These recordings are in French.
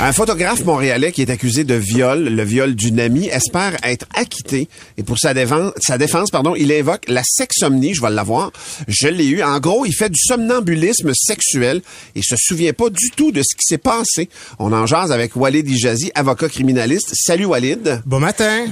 Un photographe montréalais qui est accusé de viol, le viol d'une amie, espère être acquitté. Et pour sa défense, sa défense pardon, il invoque la sexomnie, je vais l'avoir. Je l'ai eu. En gros, il fait du somnambulisme sexuel et se souvient pas du tout de ce qui s'est passé. On en jase avec Walid Ijazi, avocat criminaliste. Salut Walid. Bon matin.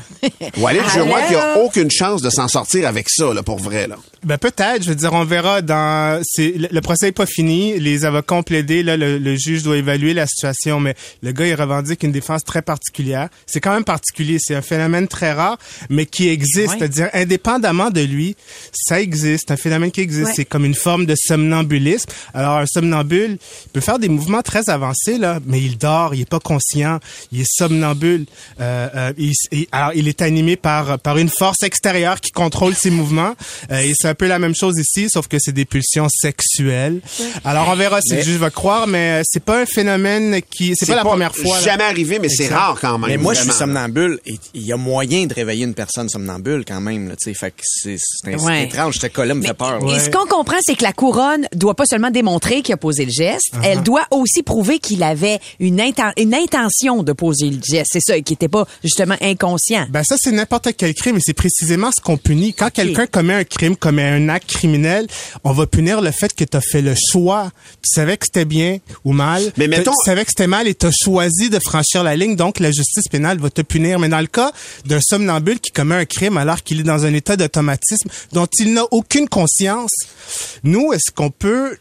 Walid, je vois qu'il a aucune chance de s'en sortir avec ça, là, pour vrai. Là. Ben peut-être, je veux dire, on verra dans. C'est le, le procès est pas fini. Les avocats ont plaidé. Là, le, le juge doit évaluer la situation, mais le gars il revendique une défense très particulière. C'est quand même particulier. C'est un phénomène très rare, mais qui existe. C'est-à-dire, indépendamment de lui, ça existe. Un phénomène qui existe. C'est comme une forme de somnambulisme. Alors un somnambule il peut faire des mouvements très avancés là, mais il dort, il est pas conscient, il est somnambule. Euh, euh, il, il- alors il est animé par par une force extérieure qui contrôle ses mouvements. Euh, et c'est un peu la même chose ici, sauf que c'est des pulsions sexuelles. Alors on verra si le juge va croire, mais euh, c'est pas un phénomène qui, c'est pas la première fois. là. Jamais arrivé, mais c'est rare quand même. Mais moi, je suis vraiment. somnambule et il y a moyen de réveiller une personne somnambule quand même, là, tu sais. Fait que c'est Ouais. étrange. Ce cas-là me fait peur. là. Et ce qu'on comprend, c'est que la couronne doit pas seulement démontrer qu'il a posé le geste, Uh-huh. elle doit aussi prouver qu'il avait une, inten- une intention de poser le geste. C'est ça, qui était pas justement inconscient. Ben ça, c'est n'importe quel crime et c'est précisément ce qu'on punit. Quand quelqu'un commet un crime, commet un acte criminel, on va punir le fait que tu as fait le choix. Tu savais que c'était bien ou mal. Mais mettons- Tu savais que c'était mal et tu as choisi de franchir la ligne, donc la justice pénale va te punir. Mais dans le cas d'un somnambule qui commet un crime alors qu'il est dans un état d'automatisme dont il n'a aucune conscience, nous, est-ce qu'on peut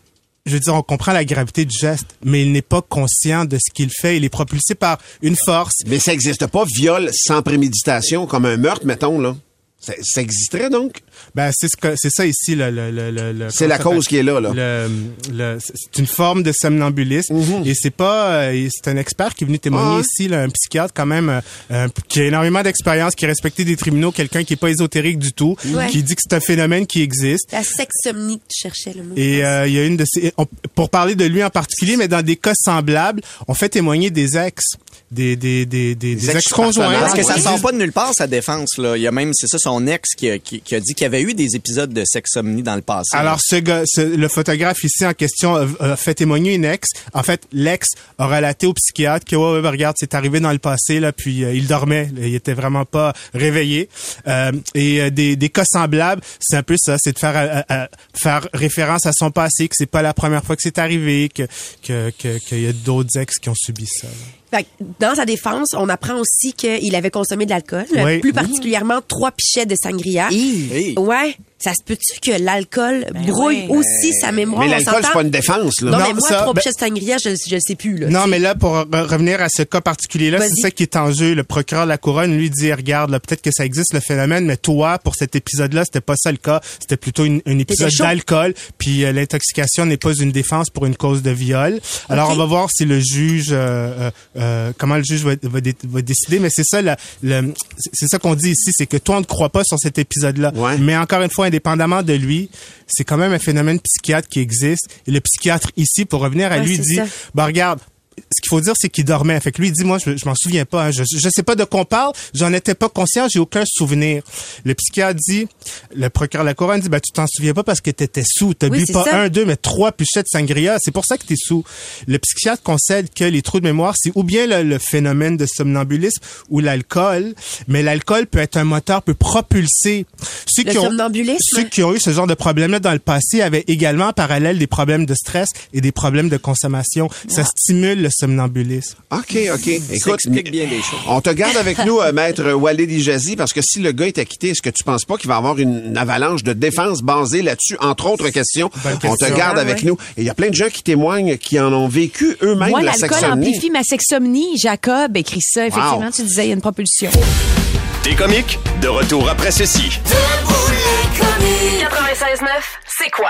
je veux dire, on comprend la gravité du geste, mais il n'est pas conscient de ce qu'il fait. Il est propulsé par une force. Mais ça existe pas, viol sans préméditation, comme un meurtre, mettons, là. Ça, ça existerait donc? Ben c'est ce que c'est ça ici le le le, le- le- C'est la cause qui est là, là. Le, le- c'est une forme de somnambulisme et c'est pas euh, c'est un expert qui est venu témoigner. Ah ici là, un psychiatre quand même euh, qui a énormément d'expérience qui est respecté des tribunaux quelqu'un qui est pas ésotérique du tout Ouais. qui dit que c'est un phénomène qui existe La sexomnie que tu cherchais le mot. et euh, il y a une de ces on- pour parler de lui en particulier mais dans des cas semblables on fait témoigner des ex des des des des, des ex-conjoints Parce que ça Ils sort pas de nulle part, sa défense. Là. Il y a même, c'est ça, son ex qui a, dit qu'il y avait eu des épisodes de sexomnie dans le passé. Alors, le photographe ici en question a, fait témoigner une ex. En fait, l'ex a relaté au psychiatre que, ouais, ben, regarde, c'est arrivé dans le passé, là, puis euh, il dormait. il était vraiment pas réveillé. Euh, et euh, des, cas semblables, c'est un peu ça, c'est de faire, faire référence à son passé, que c'est pas la première fois que c'est arrivé, que qu'il y a d'autres ex qui ont subi ça. Fait que dans sa défense, on apprend aussi qu'il avait consommé de l'alcool, Oui. plus particulièrement trois pichets de sangria. Hey. Ouais, ça se peut-tu que l'alcool brouille ouais. aussi sa mémoire? Mais l'alcool, c'est pas une défense, là. Non, Non, mais moi, ça, trois ben- pichets de sangria, je, je le sais plus. Là, Non, mais là, pour re- revenir à ce cas particulier-là, c'est ça qui est en jeu. Le procureur de la couronne lui dit, regarde, là, peut-être que ça existe le phénomène, mais toi, pour cet épisode-là, c'était pas ça le cas. C'était plutôt une- un épisode d'alcool. Puis euh, l'intoxication n'est pas une défense pour une cause de viol. Alors, on va voir si le juge, euh, euh, euh, comment le juge va, va, dé- va décider. Mais c'est ça, la- c'est ça qu'on dit ici, c'est que toi, on ne croit pas sur cet épisode-là. Ouais. Mais encore une fois, indépendamment de lui, c'est quand même un phénomène psychiatre qui existe. Et le psychiatre ici, pour revenir à Ouais, lui, dit, bah regarde, ce qu'il faut dire, c'est qu'il dormait. Fait que lui, il dit, moi, je, je m'en souviens pas. hein. Je, je sais pas de quoi on parle. J'en étais pas conscient. J'ai aucun souvenir. Le psychiatre dit, le procureur de la couronne dit, bah, tu t'en souviens pas parce que t'étais sous. T'as Oui, bu pas ça. un, deux, mais trois pichets de sangria. C'est pour ça que t'es sous. Le psychiatre concède que les trous de mémoire, c'est ou bien le, le phénomène de somnambulisme ou l'alcool. Mais l'alcool peut être un moteur, peut propulser. Ceux Le qui ont, ceux qui ont eu ce genre de problème-là dans le passé avaient également en parallèle des problèmes de stress et des problèmes de consommation. Ça stimule le somnambulisme. OK, OK. Écoute, explique bien les choses. on te garde avec nous, euh, maître Walid Ijazi, parce que si le gars est acquitté, est-ce que tu penses pas qu'il va y avoir une avalanche de défense basée là-dessus, entre autres questions? On te garde Ah, avec ouais. nous. Et il y a plein de gens qui témoignent, qui en ont vécu eux-mêmes Moi, la l'alcool sexomnie. amplifie ma sexomnie. Jacob écrit ça. Effectivement, Wow. tu disais, il y a une propulsion. Des comiques, de retour après ceci. Debout les comiques. 96.9, c'est quoi?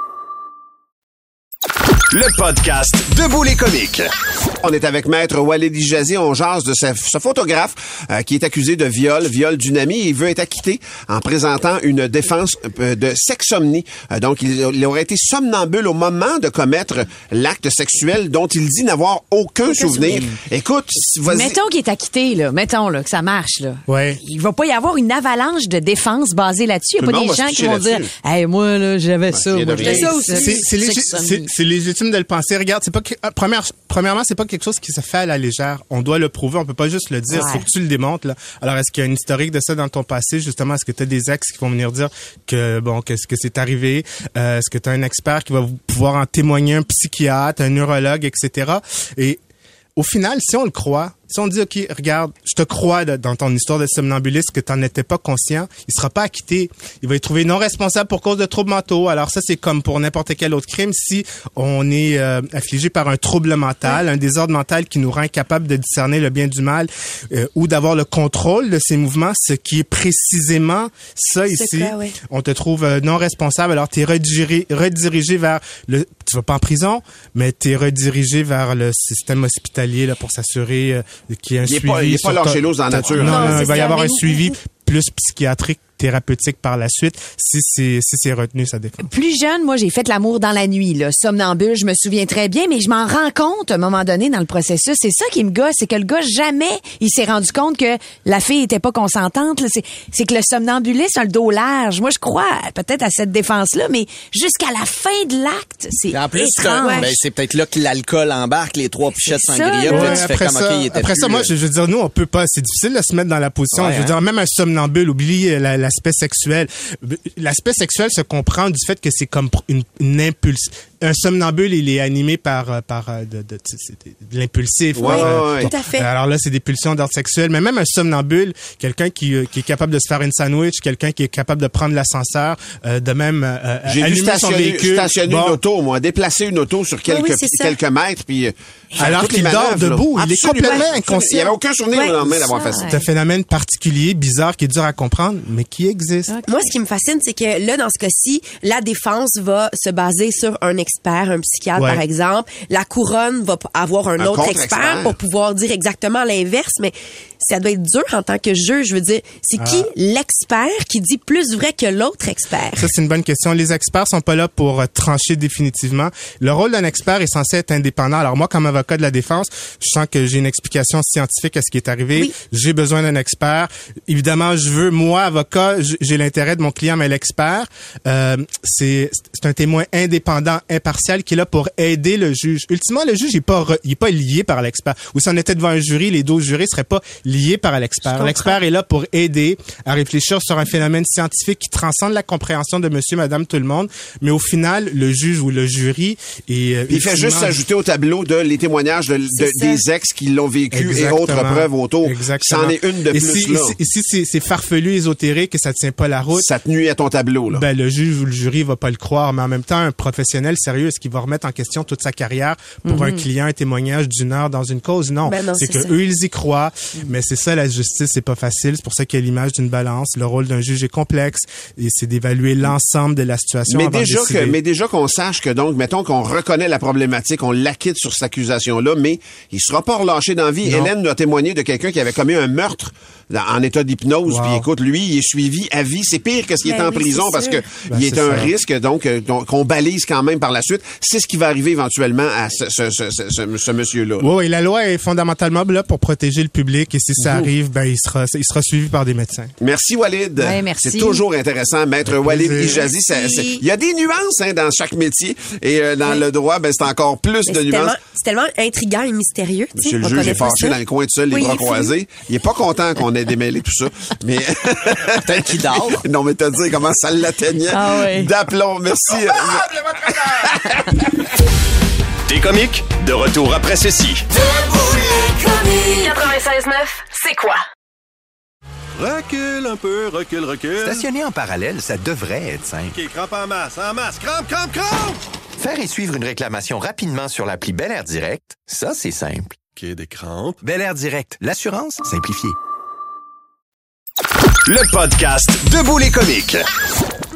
Le podcast Debout les comiques. On est avec Maître Walid Ijazi. On jase de ce, ce photographe euh, qui est accusé de viol, viol d'une amie. Il veut être acquitté en présentant une défense euh, de sexomnie. Euh, donc, il, il aurait été somnambule au moment de commettre l'acte sexuel dont il dit n'avoir aucun souvenir. Écoute, vas-y. Mettons qu'il est acquitté, là. Mettons, là, que ça marche, là. Ouais. Il va pas y avoir une avalanche de défense basée là-dessus. Il n'y a pas des gens qui vont dire, hey, moi, là, j'avais ça. Moi, de ça C'est, aussi. c'est légi- Sexomnie. c'est- c'est légitime de le penser. Regarde, c'est pas que, euh, première, premièrement, c'est pas quelque chose qui se fait à la légère. On doit le prouver. On peut pas juste le dire. Ouais. Faut que tu le démontres. Là. Alors, est-ce qu'il y a une historique de ça dans ton passé justement? Est-ce que tu as des ex qui vont venir dire que bon, qu'est-ce que c'est arrivé? Euh, Est-ce que tu as un expert qui va pouvoir en témoigner, un psychiatre, un neurologue, etc. Et au final, si on le croit, si on dit, OK, regarde, je te crois dans ton histoire de somnambulisme que tu n'en étais pas conscient, il sera pas acquitté. Il va être trouvé non responsable pour cause de troubles mentaux. Alors ça, c'est comme pour n'importe quel autre crime. Si on est euh, affligé par un trouble mental, un désordre mental qui nous rend incapable de discerner le bien du mal euh, ou d'avoir le contrôle de ses mouvements, ce qui est précisément ça ici, on te trouve euh, non responsable. Alors, tu es redirigé, redirigé vers le... Tu vas pas en prison, mais tu es redirigé vers le système hospitalier là, pour s'assurer y ait un Il est suivi. pas- il est pas lâché l'os dans la nature. Non, Non, non, il va y avoir un suivi plus psychiatrique thérapeutique par la suite si c'est si c'est retenu sa défense. Plus jeune, moi, j'ai fait l'amour dans la nuit, là. Somnambule, je me souviens très bien, mais je m'en rends compte à un moment donné dans le processus. C'est ça qui me gosse, c'est que le gars, jamais, il s'est rendu compte que la fille était pas consentante, là. C'est, c'est que le somnambuliste a le dos large. Moi, je crois peut-être à cette défense-là, mais jusqu'à la fin de l'acte, c'est En plus, étrange. ben, c'est peut-être là que l'alcool embarque, les trois pichettes C'est sangria, là, Ouais, tu après comme, ça, OK, il était après ça, moi, je, je veux dire, nous, on peut pas, c'est difficile de se mettre dans la position. Ouais, je veux hein. dire, même un somnambule, oublie euh, la- l'aspect sexuel. Se comprend du fait que c'est comme une, une impulse. Un somnambule, il est animé par, euh, par euh, de, de, c'est de l'impulsif. Ouais, ouais, ouais. Tout à fait. Alors là, c'est des pulsions d'ordre sexuel. Mais même un somnambule, quelqu'un qui, euh, qui est capable de se faire une sandwich, quelqu'un qui est capable de prendre l'ascenseur, euh, de même euh, J'ai vu allumer son véhicule. stationner Bon. une auto, moi, déplacer une auto sur quelques, oui, c'est ça. quelques mètres, puis euh, Alors qu'il dort là. debout, il est complètement inconscient. Il n'y avait aucun souvenir Ouais, le lendemain d'avoir fait ça. C'est un phénomène particulier, bizarre, qui est dur à comprendre, mais qui existe. Moi, ce qui me fascine, c'est que là, dans ce cas-ci, la défense va se baser sur un expert, un psychiatre, Ouais. par exemple. La couronne va avoir un, Un autre expert pour pouvoir dire exactement l'inverse, mais ça doit être dur en tant que juge. Je veux dire, c'est qui l'expert qui dit plus vrai que l'autre expert? Ça, c'est une bonne question. Les experts sont pas là pour euh, trancher définitivement. Le rôle d'un expert est censé être indépendant. Alors moi, comme avocat de la défense, je sens que j'ai une explication scientifique à ce qui est arrivé. Oui. J'ai besoin d'un expert. Évidemment, je veux, moi, avocat, j'ai l'intérêt de mon client, mais l'expert, euh, c'est c'est un témoin indépendant, impartial, qui est là pour aider le juge. Ultimement, le juge, il est pas, re- il est pas lié par l'expert. Ou si on était devant un jury, les deux jurés seraient pas liés par l'expert. L'expert est là pour aider à réfléchir sur un phénomène scientifique qui transcende la compréhension de monsieur, madame, tout le monde. Mais au final, le juge ou le jury est... euh, Puis il fait juste s'ajouter au tableau de les témoignages de, de- des ex qui l'ont vécu et autres preuves autour. Exactement. C'en est une de et plus si, là. et si- et si c'est c'est farfelu, ésotérique, et ça tient pas la route, Ça te nuit à ton tableau là. ben, le juge ou le jury va pas le croire, mais en même temps, un professionnel sérieux, est-ce qu'il va remettre en question toute sa carrière pour un client, un témoignage d'une heure dans une cause? Non. Mhm. Ben non, c'est que ça. eux, ils y croient, mais c'est ça, la justice, c'est pas facile. C'est pour ça qu'il y a l'image d'une balance. Le rôle d'un juge est complexe et c'est d'évaluer l'ensemble de la situation mais avant de déjà que, décider. mais déjà qu'on sache que donc, mettons qu'on reconnaît la problématique, on l'acquitte sur cette accusation-là, mais il sera pas relâché dans la vie. Non. Hélène a témoigné de quelqu'un qui avait commis un meurtre en état d'hypnose. Wow. Puis écoute, lui, il est suivi à vie. C'est pire que s'il Ben est en oui, prison parce que. Ben, il est, un ça. risque donc euh, donc, qu'on balise quand même par la suite. C'est ce qui va arriver éventuellement à ce, ce, ce, ce, ce- ce monsieur-là. Oui, oui, la loi est fondamentalement là pour protéger le public et si ça arrive, ben il sera, il sera suivi par des médecins. Merci Walid. Ouais, merci. C'est toujours intéressant, maître Walid. Ijazi. Il y a des nuances hein, dans chaque métier et euh, dans le droit, ben c'est encore plus Mais de nuances. tellement, c'est tellement intriguant et mystérieux. Monsieur le juge est fâché dans le coin tout seul, les Oui, bras croisés. Il est pas content qu'on ait démêlé tout ça. Mais Peut-être qu'il dort. non, mais t'as dit comment ça l'atteignait. Ah oui. D'aplomb. Merci. Des comiques, de retour après ceci. 96.9, c'est quoi? Recule un peu, recule, recule. Stationner en parallèle, ça devrait être simple. OK, crampe en masse, en masse. Crampe, crampe, crampe! Faire et suivre une réclamation rapidement sur l'appli Bel Air Direct, ça, c'est simple. OK, des crampes. Bel Air Direct, l'assurance simplifiée. Le podcast Debout les comiques.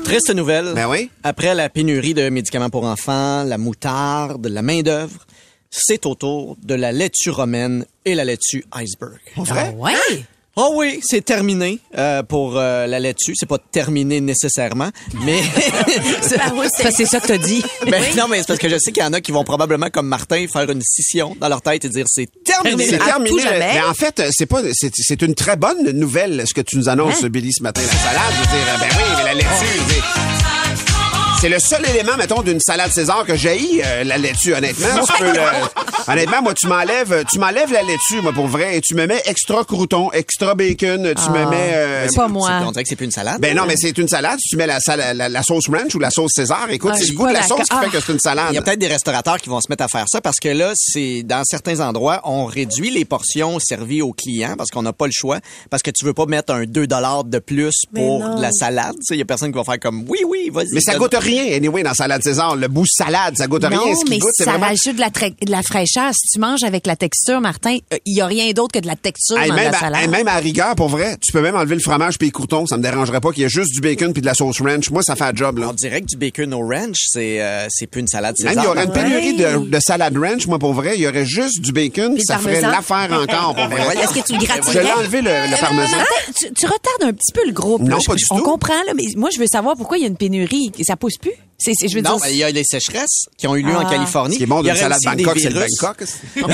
Triste nouvelle. Ben oui. Après la pénurie de médicaments pour enfants, la moutarde, la main-d'œuvre, c'est au tour de la laitue romaine et la laitue iceberg. Vrai? Ouais? Oh oui, c'est terminé euh, pour euh, la laitue. C'est pas terminé nécessairement, mais c'est Ça, c'est ça que t'as dit. ben, non, mais c'est parce que je sais qu'il y en a qui vont probablement, comme Martin, faire une scission dans leur tête et dire c'est terminé. C'est À terminé. tout jamais. Mais en fait, c'est pas, c'est, c'est une très bonne nouvelle, ce que tu nous annonces, Hein? Billy, ce matin. La salade, je veux dire, ben oui, mais la laitue, c'est le seul élément, mettons, d'une salade César que j'ai, la laitue, honnêtement. Tu peux le- honnêtement, moi, tu m'enlèves, tu m'enlèves la laitue, moi, pour vrai, et tu me mets extra crouton, extra bacon, tu me mets, euh, Pas moi. On dirait que c'est plus une salade. ben non, mais c'est une salade. Si tu mets la, sal- la, la sauce ranch ou la sauce César, écoute, Ah, c'est le goût de la sauce qui fait que c'est une salade. Il y a peut-être des restaurateurs qui vont se mettre à faire ça parce que là, c'est dans certains endroits, on réduit les portions servies aux clients parce qu'on n'a pas le choix parce que tu veux pas mettre un 2 de plus pour de la salade. Il y a personne qui va faire comme oui, oui, vas-y. Mais ça goûte rien, anyway, dans salade César. Le bout salade, ça goûte rien. Ce qui mais goûte, c'est ça vraiment... rajoute de la, tra- de la fraîcheur. Si tu manges avec la texture, Martin, euh, il y a rien d'autre que de la texture Hey, dans même, la à, salade. hey, même à rigueur, pour vrai, tu peux même enlever le fromage puis les croutons, ça me dérangerait pas qu'il y ait juste du bacon puis de la sauce ranch. Moi, ça fait un job, là. On dirait que du bacon au ranch, c'est euh, c'est plus une salade César. il y aurait une Ouais. pénurie de, de salade ranch, moi, pour vrai. Il y aurait juste du bacon, Puis ça ferait l'affaire encore, pour vrai. Est-ce que tu le Je l'ai enlevé, le, le parmesan. Martin, tu, tu retardes un petit peu le groupe. Non, pas du On tout. comprend, là, mais moi, je veux savoir pourquoi il y a une pénurie. Ça pousse plus. Je veux Non, dire, mais il y a les sécheresses qui ont eu lieu en Ah. Californie. Ce qui est bon d'une salade Bangkok, c'est le. Bangkok.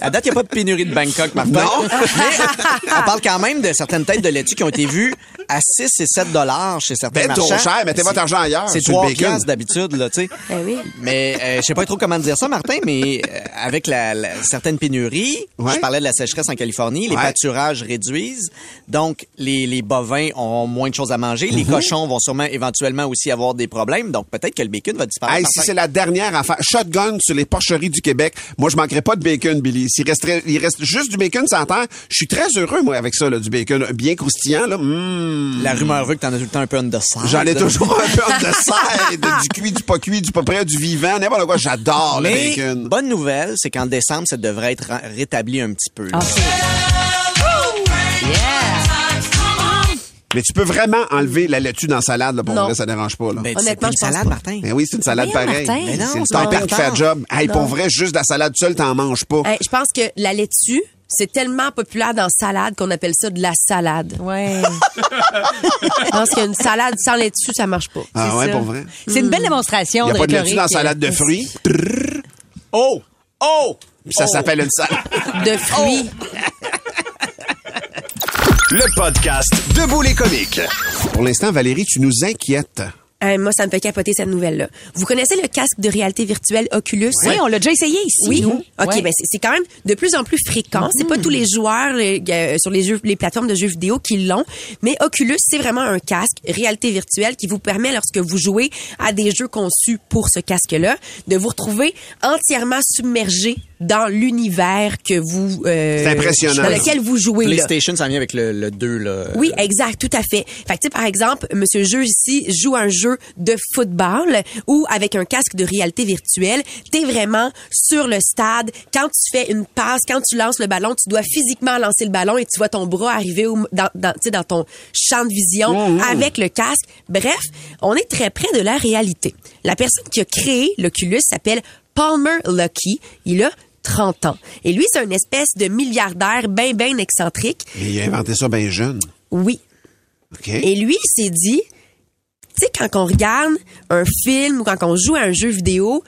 À date, il n'y a pas de pénurie de Bangkok, Martin. Non. Mais on parle quand même de certaines têtes de laitue qui ont été vues à 6 et 7 dollars chez certains Ben, trop marchands. cher. Mettez votre argent ailleurs, C'est sur le 3 bacon. piastres d'habitude, là, tu sais. Ben oui. Mais euh, je sais pas trop comment dire ça, Martin, mais euh, avec la, la- certaines pénuries, Ouais. je parlais de la sécheresse en Californie, les Ouais. pâturages réduisent, donc les, les bovins ont moins de choses à manger, les Mhm. cochons vont sûrement éventuellement aussi avoir des problèmes, donc peut-être que le bacon va disparaître. Hey, si c'est la dernière affaire, shotgun sur les porcheries du Québec, moi je manquerais pas de bacon, Billy. S'il resterait, il reste juste du bacon sans terre, je suis très heureux moi avec ça, là, du bacon bien croustillant là. Mmh. La rumeur veut que t'en as tout le temps un peu on the side. J'en ai toujours un peu de side, du cuit, du pas cuit, du pas prêt, du vivant, n'importe quoi. J'adore le bacon. bonne nouvelle, c'est qu'en décembre, ça devrait être rétabli un petit peu. là. Mais tu peux vraiment enlever la laitue dans la salade, là, pour Non. vrai, ça dérange pas. Là. Ben, Honnêtement, une je pense salade, pas. Martin. Ben oui, c'est une salade Voyons, pareille. Martin. Mais non, c'est le c'est pas topping qui fait le job. Hey, pour vrai, juste de la salade seule, t'en manges pas. Hey, je pense que la laitue, c'est tellement populaire dans salade qu'on appelle ça de la salade. ouais. Je pense qu'une salade sans laitue, ça marche pas. ah ouais, ça. pour vrai? C'est une belle démonstration Il n'y a de pas de laitue dans la salade de fruits? Oh! Oh! Ça Oh! s'appelle une salade. De fruits. Le podcast Debout les comiques. Pour l'instant, Valérie, tu nous inquiètes. Hey, moi, ça me fait capoter cette nouvelle-là. Vous connaissez le casque de réalité virtuelle Oculus? Oui, on l'a déjà essayé ici. Oui. nous. OK, Ouais. ben c'est quand même de plus en plus fréquent. C'est pas tous les joueurs les- euh, sur les jeux, les plateformes de jeux vidéo qui l'ont, mais Oculus, c'est vraiment un casque réalité virtuelle qui vous permet, lorsque vous jouez à des jeux conçus pour ce casque-là, de vous retrouver entièrement submergé dans l'univers que vous euh, C'est impressionnant. dans lequel vous jouez. là. PlayStation, ça vient avec le, le 2, là. Oui, exact, tout à fait. Fait que, tu sais, par exemple, Monsieur Jeu ici joue un jeu de football où, avec un casque de réalité virtuelle, t'es vraiment sur le stade. Quand tu fais une passe, quand tu lances le ballon, tu dois physiquement lancer le ballon et tu vois ton bras arriver au- dans, dans, tu sais, dans ton champ de vision avec le casque. Bref, on est très près de la réalité. La personne qui a créé l'Oculus s'appelle Palmer Lucky. Il a 30 ans. Et lui, c'est une espèce de milliardaire bien, bien excentrique. Mais il a inventé ça bien jeune. Oui. OK. Et lui, il s'est dit, tu sais, quand on regarde un film ou quand on joue à un jeu vidéo,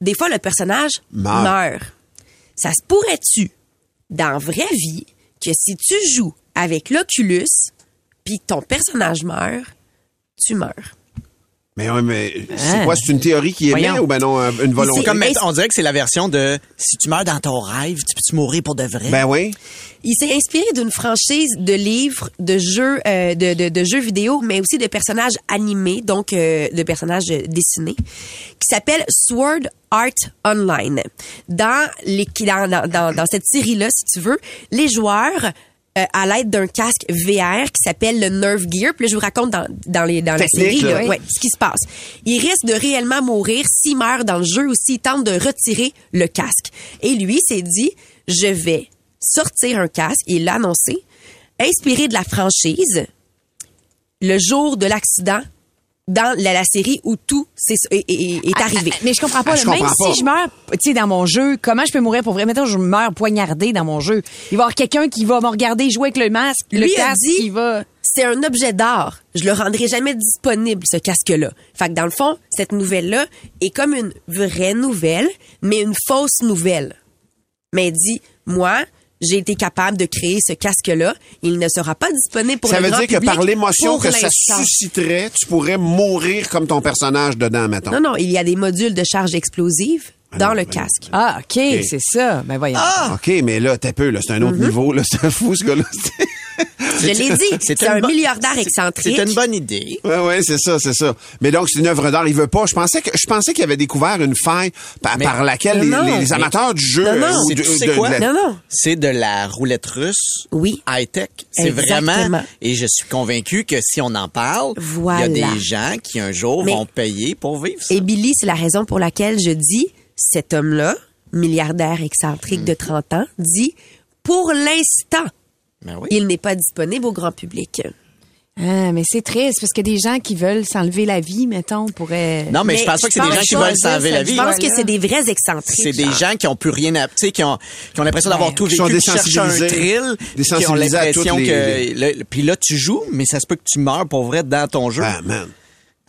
des fois, le personnage Meurt. meurt. Ça se pourrait-tu, dans vraie vie, que si tu joues avec l'Oculus, puis que ton personnage meurt, tu meurs? Mais ouais, mais c'est Hein? quoi? C'est une théorie qui émet Voyons. ou ben non, euh, une volonté? C'est comme, Mais- on dirait que c'est la version de si tu meurs dans ton rêve, tu peux-tu mourir pour de vrai? Ben oui. Il s'est inspiré d'une franchise de livres, de jeux, euh, de, de, de jeux vidéo, mais aussi de personnages animés, donc euh, de personnages dessinés, qui s'appelle Sword Art Online. Dans, les, dans, dans, dans, dans cette série-là, si tu veux, les joueurs euh, à l'aide d'un casque VR qui s'appelle le Nerve Gear. Puis là, je vous raconte dans, dans, les, dans la série là. ouais, ce qui se passe. Ils risquent de réellement mourir s'ils meurent dans le jeu ou s'ils tentent de retirer le casque. Et lui s'est dit, je vais sortir un casque, il l'a annoncé, inspiré de la franchise, le jour de l'accident dans la, la série où tout est, est- est arrivé. Ah, Mais je comprends pas. Ah, je Même comprends pas. si je meurs, tu sais, dans mon jeu, comment je peux mourir pour vrai? Mettons, je meurs poignardé dans mon jeu. Il va y avoir quelqu'un qui va me regarder jouer avec le masque, le Lui a casque dit- qui va... c'est un objet d'art. Je le rendrai jamais disponible, ce casque-là. Fait que dans le fond, cette nouvelle-là est comme une vraie nouvelle, mais une fausse nouvelle. Mais dit, moi, j'ai été capable de créer ce casque-là. Il ne sera pas disponible pour ça le veut grand dire que par l'émotion que ça susciterait, tu pourrais mourir comme ton personnage dedans, mettons. Non, non, il y a des modules de charge explosive dans non, le ben casque. Ah, OK, c'est ça. Ben voyons. OK, mais là, t'es peu, là. C'est un autre niveau, là. C'est fou, ce gars-là. Je l'ai dit, c'est une un milliardaire excentrique. C'est une bonne idée. Ouais, ouais, c'est ça, c'est ça. Mais donc, c'est une œuvre d'art. Il veut pas. Je pensais que, je pensais qu'il avait découvert une faille par, Mais- par laquelle Non, les, non, les mais- amateurs du jeu. Non, non. de- tu sais de- quoi? de la- Non, non. C'est de la roulette russe. Oui. High-tech. C'est Exactement. vraiment. Et je suis convaincu que si on en parle, Voilà. il y a des gens qui un jour Mais- vont payer pour vivre ça. Et Billy, c'est la raison pour laquelle je dis, cet homme-là, milliardaire excentrique de 30 ans, dit, pour l'instant, Ben oui. il n'est pas disponible au grand public. Ah, mais c'est triste parce que des gens qui veulent s'enlever la vie, mettons, pourraient... Non, mais, je pense pas que c'est des gens qui veulent s'enlever la vie. Je pense que c'est des vrais excentriques. C'est des genre. gens qui ont plus rien à, tu sais, qui ont, qui ont l'impression d'avoir Ouais. tout vécu, qui cherchent un thrill, qui ont l'impression que, les- le- puis là, tu joues, mais ça se peut que tu meurs pour vrai dans ton jeu. Ah, man.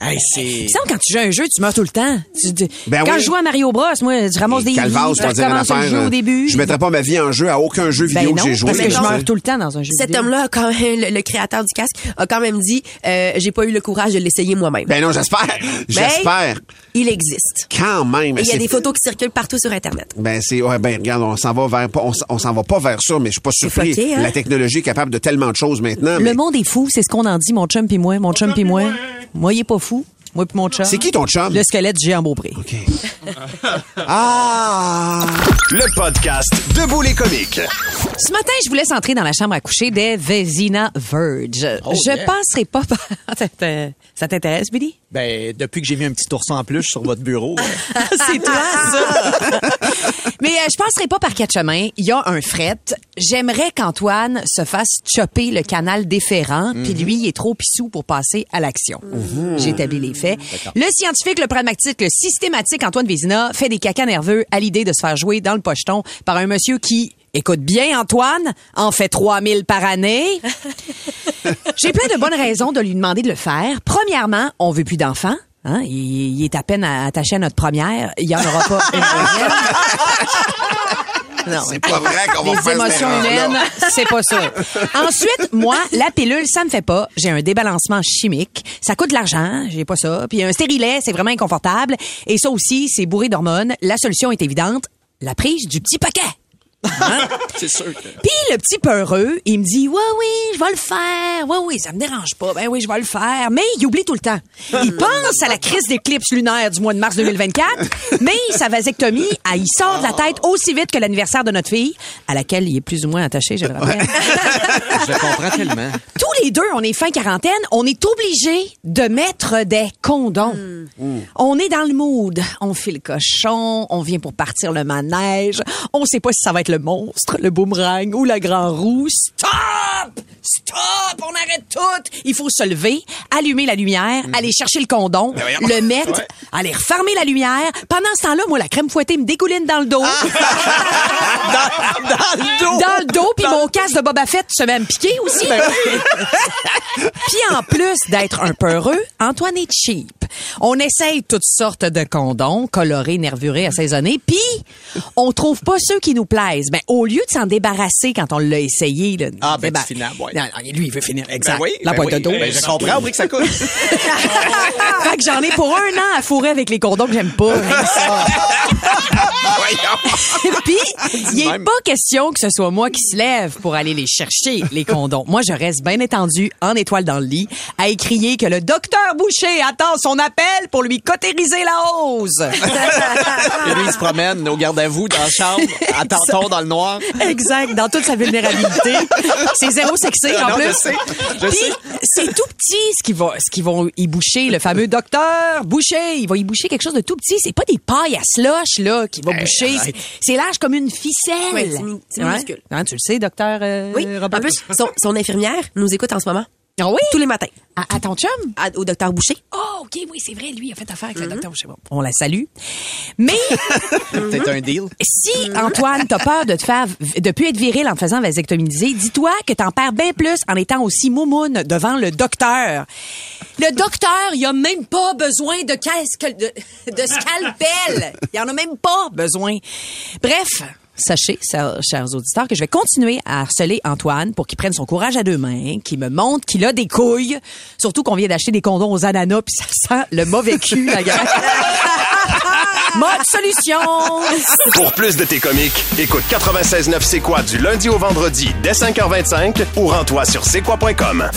Hey, c'est... Me semble que quand tu joues à un jeu, tu meurs tout le temps. Tu- tu- Ben quand oui. je joue à Mario Bros, moi, je ramasse des vies, Calvas, je je le affaire. jeu au début. Je mettrais pas ma vie en jeu à aucun jeu ben vidéo non, que j'ai joué. parce que je meurs tout le temps dans un jeu Cet homme-là, a quand même, le, le créateur du casque, a quand même dit, euh, j'ai pas eu le courage de l'essayer moi-même. Ben non, j'espère. J'espère. Il existe. Quand même. Et il y a c'est- des photos qui circulent partout sur Internet. Ben c'est ouais ben regarde on s'en va vers pas on, on s'en va pas vers ça mais je suis pas surpris hein? la technologie est capable de tellement de choses maintenant Le mais monde est fou, c'est ce qu'on en dit, mon chum pis moi, mon chum pis moi. Moi, il est pas fou fou. Moi pis mon chum. c'est qui ton chum? Le squelette géant Beaupré. OK Ah Le podcast Debout les comiques. Ce matin, je vous laisse entrer dans la chambre à coucher des Vezina Verge. Oh, je yeah. passerai pas par... Ça t'in- Ça t'intéresse, Billy? Ben, depuis que j'ai mis un petit ourson en plus sur votre bureau. C'est toi, ça! Mais euh, je passerai pas par quatre chemins. Il y a un fret. J'aimerais qu'Antoine se fasse chopper le canal déférent, puis lui, il est trop pissou pour passer à l'action. J'ai établi les faits. Le scientifique, le pragmatique, le systématique Antoine Vézina fait des cacas nerveux à l'idée de se faire jouer dans le pocheton par un monsieur qui... Écoute bien, Antoine, en fait 3000 par année. J'ai plein de bonnes raisons de lui demander de le faire. Premièrement, on veut plus d'enfants. Hein? Il, il est à peine attaché à notre première. Il y en aura pas une deuxième. Non. c'est pas vrai qu'on va faire émotions humaines, c'est pas ça. Ensuite, moi, la pilule, ça me fait pas. J'ai un débalancement chimique. Ça coûte de l'argent, j'ai pas ça. Puis un stérilet, c'est vraiment inconfortable. Et ça aussi, c'est bourré d'hormones. La solution est évidente. La prise du petit paquet. Hein? c'est sûr que... Puis le petit peureux, il me dit, ouais, oui, je vais le faire. Ouais, oui, ça me dérange pas. Ben oui, je vais le faire. Mais il oublie tout le temps. Il pense à la crise d'éclipse lunaire du mois de mars 2024, mais sa vasectomie, il sort de la tête aussi vite que l'anniversaire de notre fille, à laquelle il est plus ou moins attaché, je le rappelle. Je le comprends tellement. Tous les deux, on est fin quarantaine, on est obligés de mettre des condoms. On est dans le mood. On fait le cochon, on vient pour partir le manège. On sait pas si ça va être le monstre, le boomerang ou la grand roue. Stop! Stop, on arrête tout. Il faut se lever, allumer la lumière, aller chercher le condom, Ben le mettre, Ouais. aller refermer la lumière. Pendant ce temps-là, moi, la crème fouettée me dégouline dans le dos. dans, dans le dos. Dans le dos, puis mon casque de Boba Fett se met à me piquer aussi. Ben puis en plus d'être un peu heureux, Antoine est cheap. On essaye toutes sortes de condoms, colorés, nervurés, assaisonnés, puis on trouve pas ceux qui nous plaisent. Ben, au lieu de s'en débarrasser quand on l'a essayé, là, Ah, ben, la boîte. Non, non, lui, il veut finir. Exact. Ben oui, la ben boîte oui. de dos. Ben, je comprends, au que ça coûte. fait que j'en ai pour un an à fourrer avec les condoms que j'aime pas. Ça. Puis, il n'est pas question que ce soit moi qui se lève pour aller les chercher, les condoms. Moi, je reste bien étendu en étoile dans le lit à écrier que le docteur Boucher attend son appel pour lui cotériser la hausse. Et lui, il se promène au garde à vous dans la chambre, à tantôt dans le noir. Exact, dans toute sa vulnérabilité. C'est zéro sexy en Non, plus. je sais, je Puis, c'est tout petit ce qui va, ce qui vont y boucher, le fameux docteur Boucher. Il va y boucher quelque chose de tout petit. C'est pas des pailles à slush, là, qui va boucher. C'est- C'est large comme une ficelle. Ouais, c'est mi- c'est minuscule. Hein, tu le sais, docteur euh, Oui. Robert? En plus, son, son infirmière nous écoute en ce moment. Ah oui? Tous les matins. À, à ton chum? À- au docteur Boucher. Oh, OK, oui, c'est vrai. Lui, il a fait affaire avec le docteur Boucher. Bon, on la salue. Mais C'est un deal. si, Antoine, t'as peur de te faire, de plus être viril en te faisant vasectomiser, dis-toi que t'en perds bien plus en étant aussi moumoune devant le docteur. Le docteur, il a même pas besoin de, casque- de, de scalpel. Il en a même pas besoin. Bref. Sachez, chers auditeurs, que je vais continuer à harceler Antoine pour qu'il prenne son courage à deux mains, qu'il me montre qu'il a des couilles. Surtout qu'on vient d'acheter des condoms aux ananas, puis ça sent le mauvais cul, la gueule. Mode solution! Pour plus de tes comiques, écoute 96.9 C'est quoi du lundi au vendredi dès 5h25 ou rends-toi sur c'est quoi.com.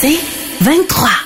C'est 23.